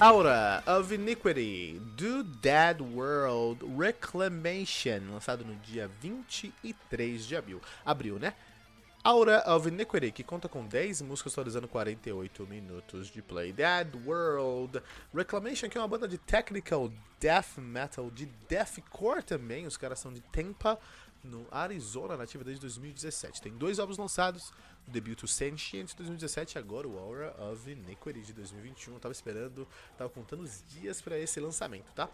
Aura of Iniquity do Dead World Reclamation, lançado no dia 23 de abril. Abril, né? Aura of Iniquity, que conta com 10 músicas atualizando 48 minutos de play. Dead World Reclamation, que é uma banda de technical death metal, de deathcore também. Os caras são de Tampa, no Arizona, nativa desde 2017. Tem dois álbuns lançados, o debut Sentient de 2017 e agora o Aura of Iniquity de 2021. Eu tava esperando, tava contando os dias para esse lançamento, tá?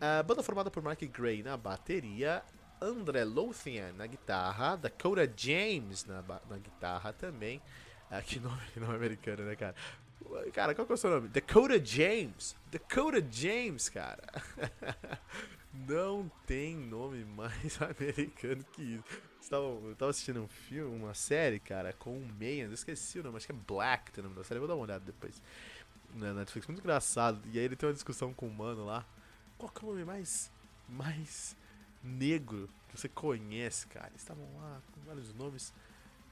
A banda formada por Mark Gray na bateria, André Lothian na guitarra, Dakota James na, na guitarra também. Ah, que nome, nome americano, né, cara? Cara, qual que é o seu nome? Dakota James! Dakota James, cara! Não tem nome mais americano que isso. Eu tava assistindo um filme, uma série, cara, com um Mayans, eu esqueci o nome, acho que é Black o nome da série, eu vou dar uma olhada depois. Na Netflix, muito engraçado. E aí ele tem uma discussão com o mano lá. Qual que é o nome mais. mais negro que você conhece, cara? Eles estavam lá com vários nomes.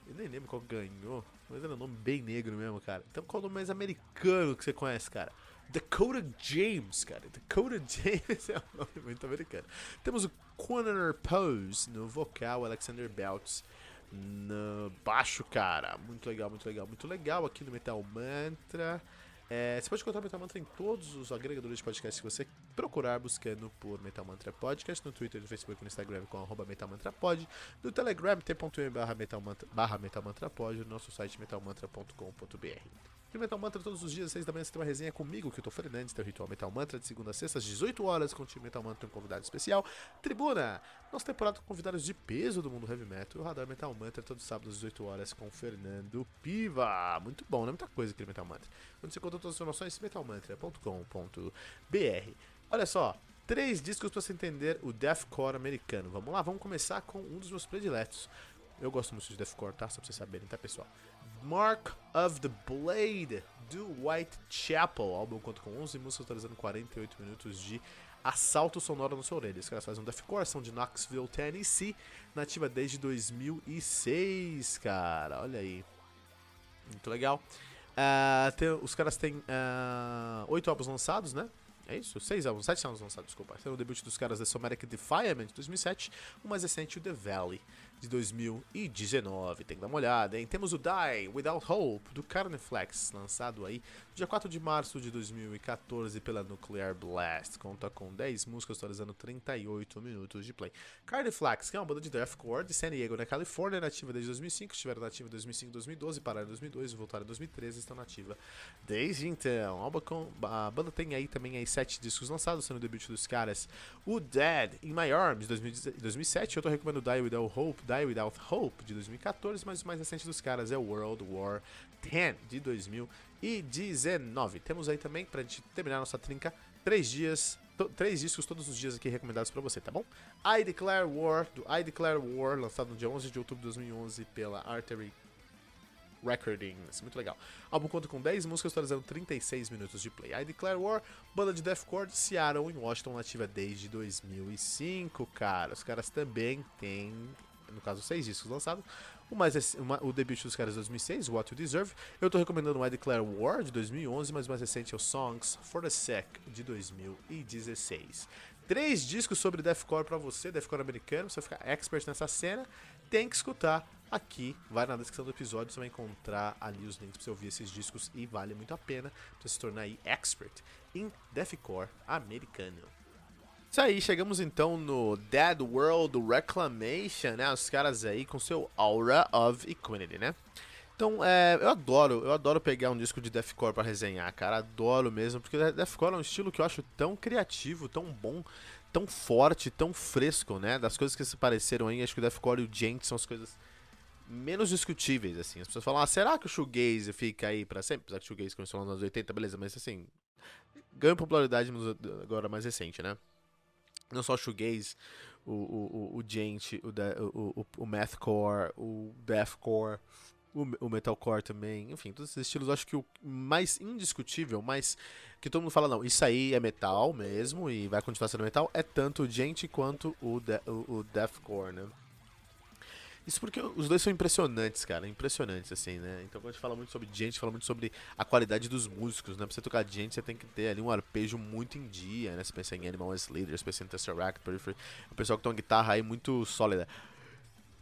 Eu nem lembro qual ganhou, mas era um nome bem negro mesmo, cara. Então qual é o nome mais americano que você conhece, cara? Dakota James, cara. Dakota James é um nome muito americano. Temos o Conor Pose no vocal, Alexander Belts no baixo, cara. Muito legal, muito legal, muito legal aqui no Metal Mantra. É, você pode encontrar o Metal Mantra em todos os agregadores de podcast que você procurar buscando por Metal Mantra Podcast, no Twitter, no Facebook, no Instagram com arroba Metal Mantra Pod, no Telegram, t.m barra Metal Mantra, Pod, no nosso site metalmantra.com.br. No Metal Mantra, todos os dias, às 6 da manhã, você tem uma resenha comigo, que eu tô Fernandes, tem o Ritual Metal Mantra, de segunda a sexta, às 18 horas, com o time Metal Mantra, um convidado especial. Tribuna, nossa temporada com convidados de peso do mundo heavy metal. O Radar Metal Mantra, todos os sábados, às 18 horas, com Fernando Piva. Muito bom, né? Muita coisa aqui no Metal Mantra. Onde você conta todas as informações, metalmantra.com.br. Olha só, três discos para você entender o deathcore americano. Vamos lá, vamos começar com um dos meus prediletos. Eu gosto muito de deathcore, tá? Só pra vocês saberem, tá, pessoal? Mark of the Blade, do Whitechapel. O álbum conta com 11 músicas, atualizando 48 minutos de assalto sonoro na sua orelha. Os caras fazem um deathcore, são de Knoxville, Tennessee, nativa desde 2006, cara. Olha aí. Muito legal. Uh, tem, os caras têm uh, oito álbuns lançados, né? É isso? Seis álbuns, sete álbuns lançados, desculpa. Esse o debut dos caras da Somatic Defiant de 2007, o mais recente, o The Valley de 2019. Tem que dar uma olhada, hein? Temos o Die Without Hope, do Carniflex, lançado aí dia 4 de março de 2014 pela Nuclear Blast. Conta com 10 músicas, atualizando 38 minutos de play. Carniflex, que é uma banda de deathcore de San Diego, na Califórnia, nativa desde 2005. Estiveram nativa em 2005 2012, pararam em 2002, voltaram em 2013 e estão nativa desde então. A banda tem aí também aí 7 discos lançados, sendo o debut dos caras o Dead in My Arms, de 2007. Eu tô recomendando Die Without Hope, Die Without Hope, de 2014, mas o mais recente dos caras é World War 10, de 2019. Temos aí também, pra gente terminar nossa trinca, três dias, três discos todos os dias aqui recomendados para você, tá bom? I Declare War, do I Declare War, lançado no dia 11 de outubro de 2011 pela Artery Recordings. Muito legal. Álbum conta com 10 músicas, totalizando 36 minutos de play. I Declare War, banda de deathcore de Seattle, em Washington, nativa desde 2005, cara. Os caras também têm no caso, seis discos lançados. O, mais, o debut dos caras de 2006, What You Deserve. Eu tô recomendando o I Declare War, de 2011, mas o mais recente é o Songs for the Sec, de 2016. Três discos sobre deathcore para você, deathcore americano, você ficar expert nessa cena, tem que escutar aqui, vai na descrição do episódio, você vai encontrar ali os links para você ouvir esses discos e vale muito a pena para se tornar aí expert em deathcore americano. Isso aí, chegamos então no Dead World Reclamation, né? Os caras aí com seu Aura of Equinity, né? Então, é, eu adoro, eu adoro pegar um disco de deathcore para resenhar, cara, adoro mesmo, porque deathcore é um estilo que eu acho tão criativo, tão bom, tão forte, tão fresco, né? Das coisas que se pareceram aí, acho que o deathcore e o Gent são as coisas menos discutíveis, assim. As pessoas falam, ah, será que o shoegaze fica aí para sempre? Apesar que o shoegaze começou nos anos 80, beleza, mas assim, ganham popularidade agora mais recente, né? Não só o shoegaze, o, o, o, o gent, o, o, o, o mathcore, o deathcore, o, o metalcore também, enfim, todos esses estilos, acho que o mais indiscutível, mais que todo mundo fala, não, isso aí é metal mesmo e vai continuar sendo metal, é tanto o gente quanto o, de, o, o deathcore, né? Isso porque os dois são impressionantes, cara. Impressionantes, assim, né? Então quando a gente fala muito sobre gente, fala muito sobre a qualidade dos músicos, né? Pra você tocar gente, você tem que ter ali um arpejo muito em dia, né? Você pensa em Animal as Leader, você pensa em Tesseract, Periphery. O pessoal que tem uma guitarra aí muito sólida.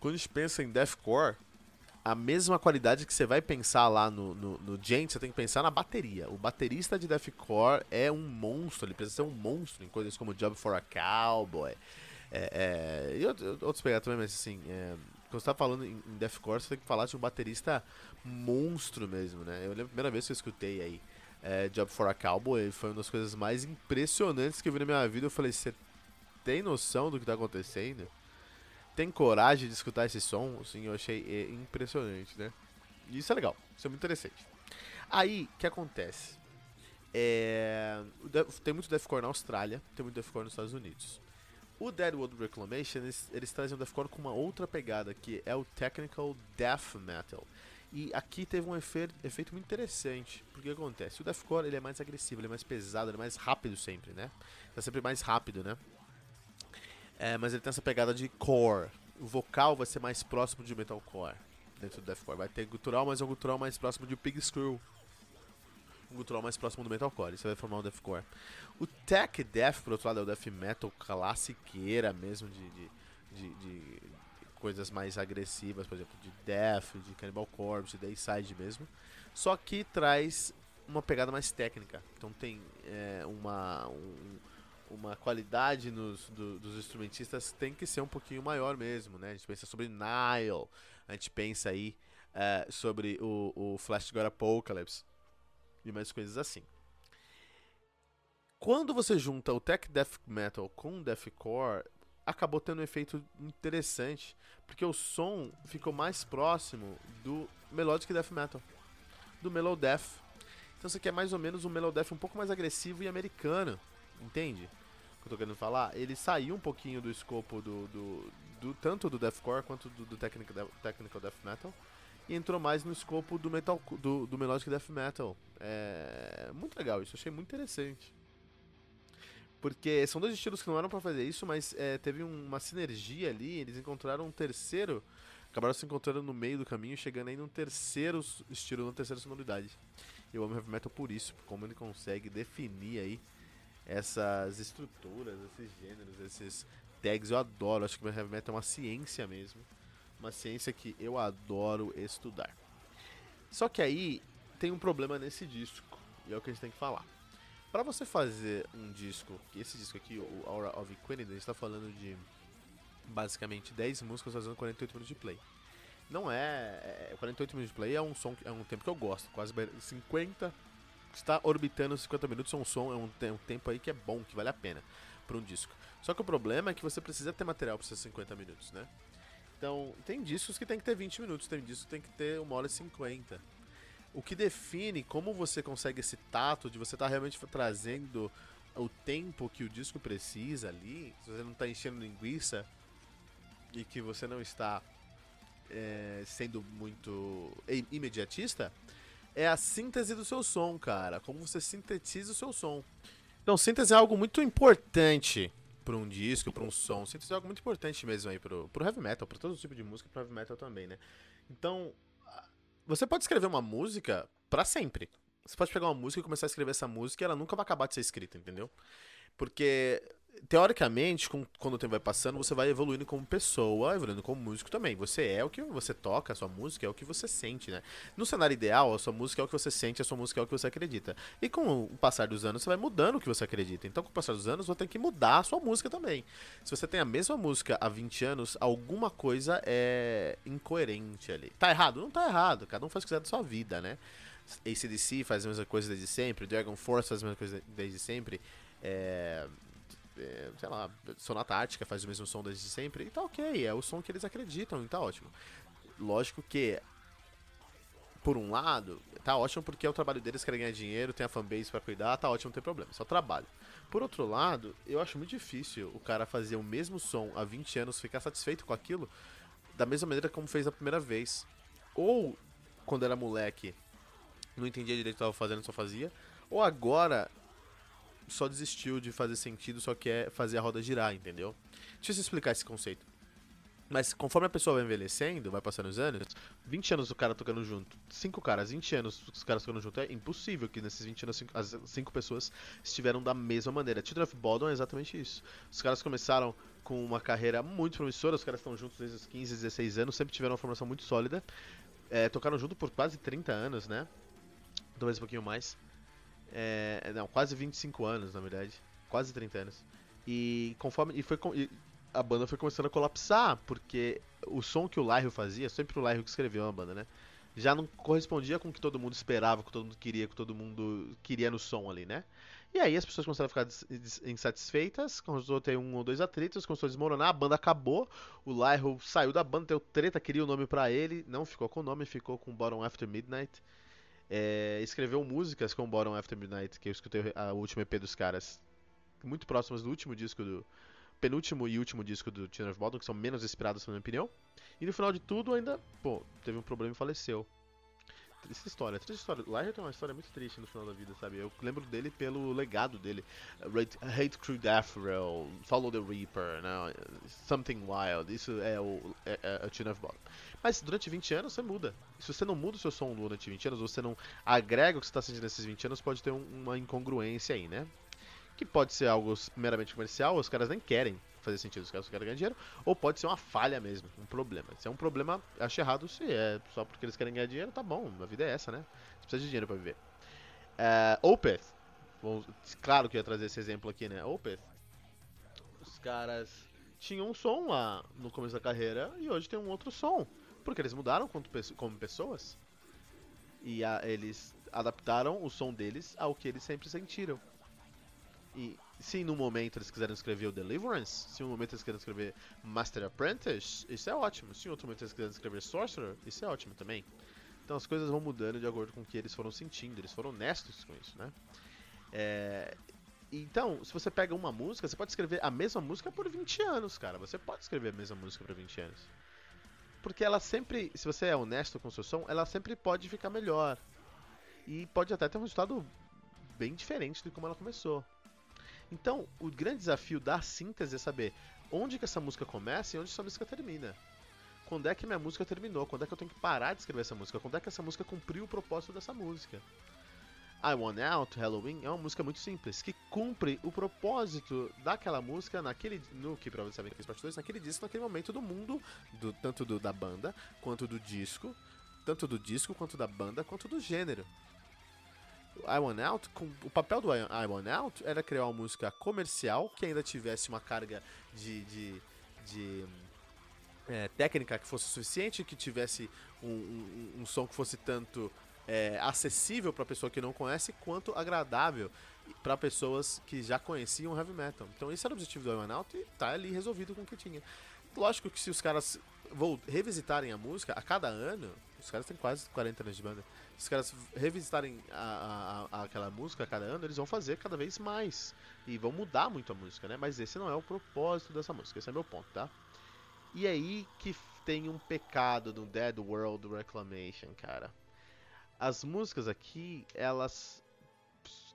Quando a gente pensa em deathcore, a mesma qualidade que você vai pensar lá no, no, no você tem que pensar na bateria. O baterista de deathcore é um monstro, ele precisa ser um monstro em coisas como Job for a Cowboy. É, é, e outros pegar também, mas assim, é, quando você tá falando em, deathcore, você tem que falar de um baterista monstro mesmo, né? Eu lembro a primeira vez que eu escutei aí é, Job for a Cowboy, foi uma das coisas mais impressionantes que eu vi na minha vida. Eu falei, você tem noção do que tá acontecendo? Tem coragem de escutar esse som? Assim, eu achei é, impressionante, né? E isso é legal, isso é muito interessante. Aí, o que acontece? É, tem muito deathcore na Austrália, tem muito deathcore nos Estados Unidos. O Deadwood Reclamation, eles, eles trazem o deathcore com uma outra pegada, que é o Technical Death Metal. E aqui teve um efeito, muito interessante, porque o que acontece? O deathcore ele é mais agressivo, ele é mais pesado, ele é mais rápido sempre, né? Tá sempre mais rápido, né? É, mas ele tem essa pegada de core. O vocal vai ser mais próximo de metalcore dentro do deathcore. Vai ter gutural, mas é um gutural mais próximo de pig screw gutural mais próximo do metalcore. Isso vai formar um deathcore. O tech death, por outro lado, é o death metal classiqueira mesmo, de, de, de, de coisas mais agressivas, por exemplo, de death, de Cannibal Corpse, de Dayside mesmo. Só que traz uma pegada mais técnica. Então tem é, uma, um, uma qualidade nos, do, dos instrumentistas tem que ser um pouquinho maior mesmo, né? A gente pensa sobre Nile, a gente pensa aí é, sobre o, o Flash God Apocalypse, e mais coisas assim. Quando você junta o tech death metal com o deathcore, acabou tendo um efeito interessante, porque o som ficou mais próximo do melodic death metal, do mellow death. Então você quer mais ou menos um mellow death um pouco mais agressivo e americano, entende? O que eu tô querendo falar? Ele saiu um pouquinho do escopo do, do, do tanto do deathcore quanto do, do technical, technical death metal e entrou mais no escopo do metal do, do melodic death metal. É muito legal isso, achei muito interessante. Porque são dois estilos que não eram para fazer isso, mas é, teve uma sinergia ali, eles encontraram um terceiro, acabaram se encontrando no meio do caminho, chegando aí num terceiro estilo, numa terceira sonoridade. Eu amo heavy metal por isso, como ele consegue definir aí essas estruturas, esses gêneros, esses tags. Eu adoro, acho que o heavy metal é uma ciência mesmo uma ciência que eu adoro estudar. Só que aí tem um problema nesse disco, e é o que a gente tem que falar. Para você fazer um disco, esse disco aqui, o Aura of gente está falando de basicamente 10 músicas fazendo 48 minutos de play. Não é, é 48 minutos de play é um som é um tempo que eu gosto, quase 50 está orbitando 50 minutos é um som, é um, é um tempo aí que é bom, que vale a pena para um disco. Só que o problema é que você precisa ter material para esses 50 minutos, né? Então, tem discos que tem que ter 20 minutos, tem discos que tem que ter 1 hora e 50. O que define como você consegue esse tato de você estar tá realmente trazendo o tempo que o disco precisa ali, se você não está enchendo linguiça e que você não está é, sendo muito imediatista, é a síntese do seu som, cara. Como você sintetiza o seu som. Então, síntese é algo muito importante para um disco, para um som. Síntese é algo muito importante mesmo aí pro, pro heavy metal, para todo tipo de música, pro heavy metal também, né? Então, você pode escrever uma música para sempre. Você pode pegar uma música e começar a escrever essa música e ela nunca vai acabar de ser escrita, entendeu? Porque teoricamente, com, quando o tempo vai passando, você vai evoluindo como pessoa, evoluindo como músico também. Você é o que você toca, a sua música é o que você sente, né? No cenário ideal, a sua música é o que você sente, a sua música é o que você acredita. E com o passar dos anos, você vai mudando o que você acredita. Então, com o passar dos anos, você tem que mudar a sua música também. Se você tem a mesma música há 20 anos, alguma coisa é incoerente ali. Tá errado? Não tá errado. Cada um faz o que quiser da sua vida, né? ACDC faz a mesma coisa desde sempre, Dragon Force faz a mesma coisa desde sempre. É, é, sei lá, Sonata Ártica faz o mesmo som desde sempre, e tá ok, é o som que eles acreditam, e tá ótimo. Lógico que por um lado, tá ótimo porque é o trabalho deles, querem ganhar dinheiro, tem a fanbase para cuidar, tá ótimo, não tem problema, só trabalho. Por outro lado, eu acho muito difícil o cara fazer o mesmo som há 20 anos, ficar satisfeito com aquilo, da mesma maneira como fez a primeira vez. Ou, quando era moleque, não entendia direito o que tava fazendo, só fazia. Ou agora, só desistiu de fazer sentido, só quer fazer a roda girar, entendeu? Deixa eu explicar esse conceito. Mas conforme a pessoa vai envelhecendo, vai passando os anos, 20 anos o cara tocando junto, 5 caras, 20 anos os caras tocando junto, é impossível que nesses 20 anos as 5 pessoas estiveram da mesma maneira. Children of Bodom é exatamente isso. Os caras começaram com uma carreira muito promissora, os caras estão juntos desde os 15, 16 anos, sempre tiveram uma formação muito sólida. É, tocaram junto por quase 30 anos, né? Talvez um pouquinho mais. É, não, quase 25 anos, na verdade. Quase 30 anos. E conforme. E foi, e a banda foi começando a colapsar, porque o som que o Lyrio fazia, sempre o Lyrio que escreveu a banda, né? Já não correspondia com o que todo mundo esperava, com o que todo mundo queria, com o que todo mundo queria no som ali, né? E aí as pessoas começaram a ficar insatisfeitas, começou a ter um ou dois atritos, começou a desmoronar, a banda acabou, o Lyro saiu da banda, deu treta, queria o nome para ele, não ficou com o nome, ficou com Bottom After Midnight. É, escreveu músicas com Bottom After Midnight, que eu escutei a última EP dos caras, muito próximas do último disco do, penúltimo e último disco do Children of Bodom, que são menos inspirados, na minha opinião. E no final de tudo, ainda, pô, teve um problema e faleceu. Triste história, triste história. Liger tem uma história muito triste no final da vida, sabe? Eu lembro dele pelo legado dele. Hate Crew Death Follow the Reaper, né? Something Wild. Isso é o, é, é o Children of Bodom. Mas durante 20 anos você muda. Se você não muda o seu som durante 20 anos, você não agrega o que você está sentindo nesses 20 anos, pode ter um, uma incongruência aí, né? que pode ser algo meramente comercial, os caras nem querem fazer sentido, os caras só querem ganhar dinheiro, ou pode ser uma falha mesmo, um problema. Se é um problema, acho errado se é só porque eles querem ganhar dinheiro, tá bom, a vida é essa, né? Você precisa de dinheiro para viver. Uh, Opeth, claro que eu ia trazer esse exemplo aqui, né? Opeth, os caras tinham um som lá no começo da carreira e hoje tem um outro som, porque eles mudaram como pessoas e a, eles adaptaram o som deles ao que eles sempre sentiram. E se no momento eles quiserem escrever o Deliverance, se no momento eles quiserem escrever Master Apprentice, isso é ótimo. Se em outro momento eles quiserem escrever Sorcerer, isso é ótimo também. Então as coisas vão mudando de acordo com o que eles foram sentindo, eles foram honestos com isso, né? É... Então, se você pega uma música, você pode escrever a mesma música por 20 anos, cara. Você pode escrever a mesma música por 20 anos. Porque ela sempre, se você é honesto com o seu som, ela sempre pode ficar melhor. E pode até ter um resultado bem diferente de como ela começou. Então, o grande desafio da síntese é saber onde que essa música começa e onde essa música termina. Quando é que minha música terminou? Quando é que eu tenho que parar de escrever essa música? Quando é que essa música cumpriu o propósito dessa música? I Want Out, Halloween, é uma música muito simples, que cumpre o propósito daquela música naquele, no que provavelmente sabem que parte 2, naquele disco, naquele momento do mundo, do, tanto do, da banda, quanto do disco, tanto do disco, quanto da banda, quanto do gênero. I Want Out, com, o papel do I Want Out era criar uma música comercial que ainda tivesse uma carga de, de, de é, técnica que fosse suficiente, que tivesse um, um, um som que fosse tanto é, acessível para pessoa que não conhece, quanto agradável para pessoas que já conheciam heavy metal. Então esse era o objetivo do I Want Out e tá ali resolvido com o que tinha. Lógico que se os caras vou revisitarem a música a cada ano, os caras têm quase 40 anos de banda se os caras revisitarem a, a, a, aquela música a cada ano, eles vão fazer cada vez mais. E vão mudar muito a música, né? Mas esse não é o propósito dessa música, esse é meu ponto, tá? E aí que tem um pecado no Dead World Reclamation, cara. As músicas aqui, elas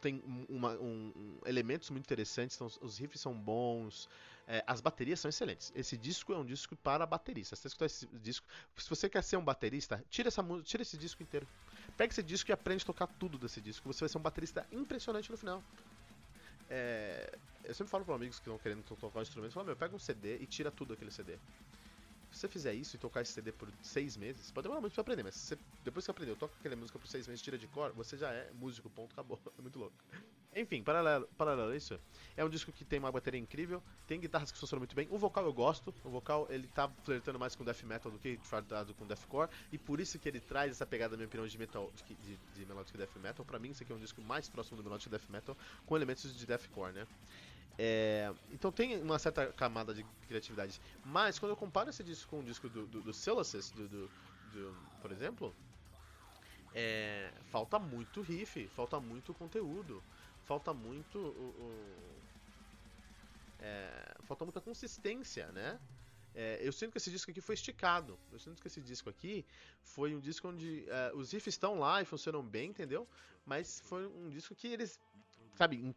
têm uma, um, um, elementos muito interessantes, então os riffs são bons, é, as baterias são excelentes. Esse disco é um disco para bateristas. Se você escutar esse disco, se você quer ser um baterista, tira, essa, tira esse disco inteiro. Pega esse disco e aprende a tocar tudo desse disco. Você vai ser um baterista impressionante no final. É, eu sempre falo para amigos que estão querendo tocar um instrumento, falo, meu, pega um CD e tira tudo aquele CD. Se você fizer isso e tocar esse CD por seis meses, pode demorar muito pra aprender, mas você, depois que aprendeu, toca aquela música por seis meses, tira de cor, você já é músico, ponto, acabou. É muito louco. Enfim, paralelo, paralelo a isso, é um disco que tem uma bateria incrível, tem guitarras que funcionam muito bem. O vocal eu gosto, o vocal ele tá flertando mais com death metal do que flertado com deathcore, e por isso que ele traz essa pegada, na minha opinião, de metal, de, de, de melodic death metal. Pra mim, esse aqui é um disco mais próximo do melodic death metal, com elementos de deathcore, né? É, então tem uma certa camada de criatividade. Mas quando eu comparo esse disco com o disco do, do, do Syllasis, do, do, do, por exemplo, é, falta muito riff, falta muito conteúdo, falta muito o, o é, falta muita consistência, né? É, eu sinto que esse disco aqui foi esticado. Eu sinto que esse disco aqui foi um disco onde é, os riffs estão lá e funcionam bem, entendeu? Mas foi um disco que eles, sabe,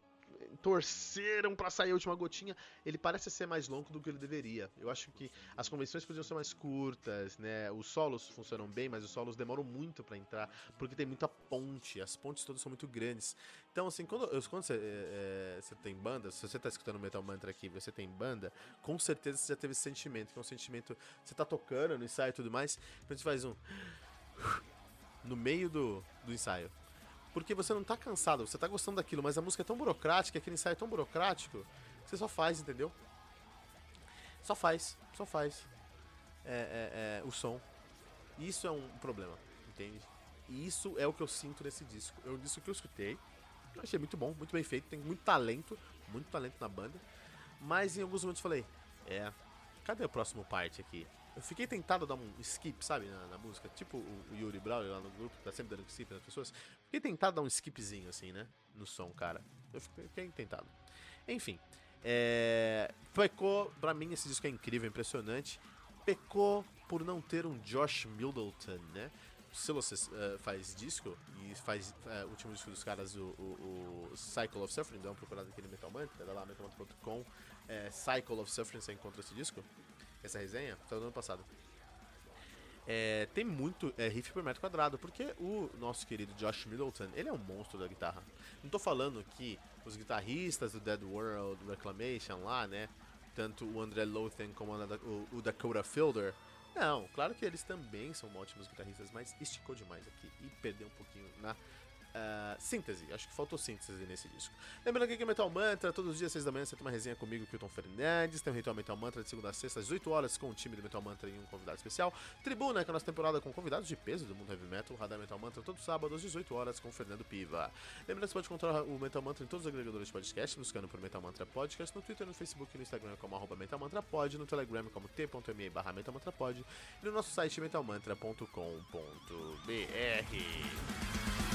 torceram para sair a última gotinha, ele parece ser mais longo do que ele deveria. Eu acho que as convenções podiam ser mais curtas, né? Os solos funcionam bem, mas os solos demoram muito para entrar, porque tem muita ponte, as pontes todas são muito grandes. Então, assim, quando, quando você, é, você tem banda, se você tá escutando Metal Mantra aqui, você tem banda, com certeza você já teve esse sentimento, que é um sentimento, você tá tocando no ensaio e tudo mais, a gente faz um no meio do, do ensaio. Porque você não tá cansado, você tá gostando daquilo, mas a música é tão burocrática, aquele ensaio é tão burocrático, você só faz, entendeu? Só faz, só faz. É, é, é, o som. Isso é um problema, entende? E isso é o que eu sinto nesse disco. É um disco que eu escutei, eu achei muito bom, muito bem feito, tem muito talento, muito talento na banda. Mas em alguns momentos falei, é, cadê o próximo parte aqui? Eu fiquei tentado a dar um skip, sabe, na, na música. Tipo o, o Yuri Brown lá no grupo, tá sempre dando skip nas pessoas. Fiquei tentado a dar um skipzinho, assim, né? No som, cara. Eu fiquei, tentado. Enfim. É, pecou, pra mim esse disco é incrível, impressionante. Pecou por não ter um Josh Middleton, né? O Silas uh, faz disco e faz uh, o último disco dos caras, o, o, o Cycle of Suffering, dá uma procurada aqui no Metal Mantra, lá metalmantra.com, é, Cycle of Suffering, você encontra esse disco essa resenha, foi no ano passado. É, tem muito é, riff por metro quadrado, porque o nosso querido Josh Middleton, ele é um monstro da guitarra. Não tô falando que os guitarristas do Dead World Reclamation lá, né, tanto o André Lothen como o, o Dakota Fielder, não, claro que eles também são ótimos guitarristas, mas esticou demais aqui e perdeu um pouquinho na Uh, síntese, acho que faltou síntese nesse disco. Lembrando aqui que o Metal Mantra, todos os dias, 6 da manhã, você tem uma resenha comigo, Kilton Fernandes. Tem o Ritual Metal Mantra de segunda a sexta, às 8 horas, com o time do Metal Mantra e um convidado especial. Tribuna, que é a nossa temporada com convidados de peso do mundo heavy metal. Radar Metal Mantra, todo sábado, às 18 horas, com o Fernando Piva. Lembrando que você pode encontrar o Metal Mantra em todos os agregadores de podcast, buscando por Metal Mantra Podcast, no Twitter, no Facebook no Instagram como arroba Metal Mantra Pod, no Telegram como t.me barra Metal Mantra Pod e no nosso site metalmantra.com.br.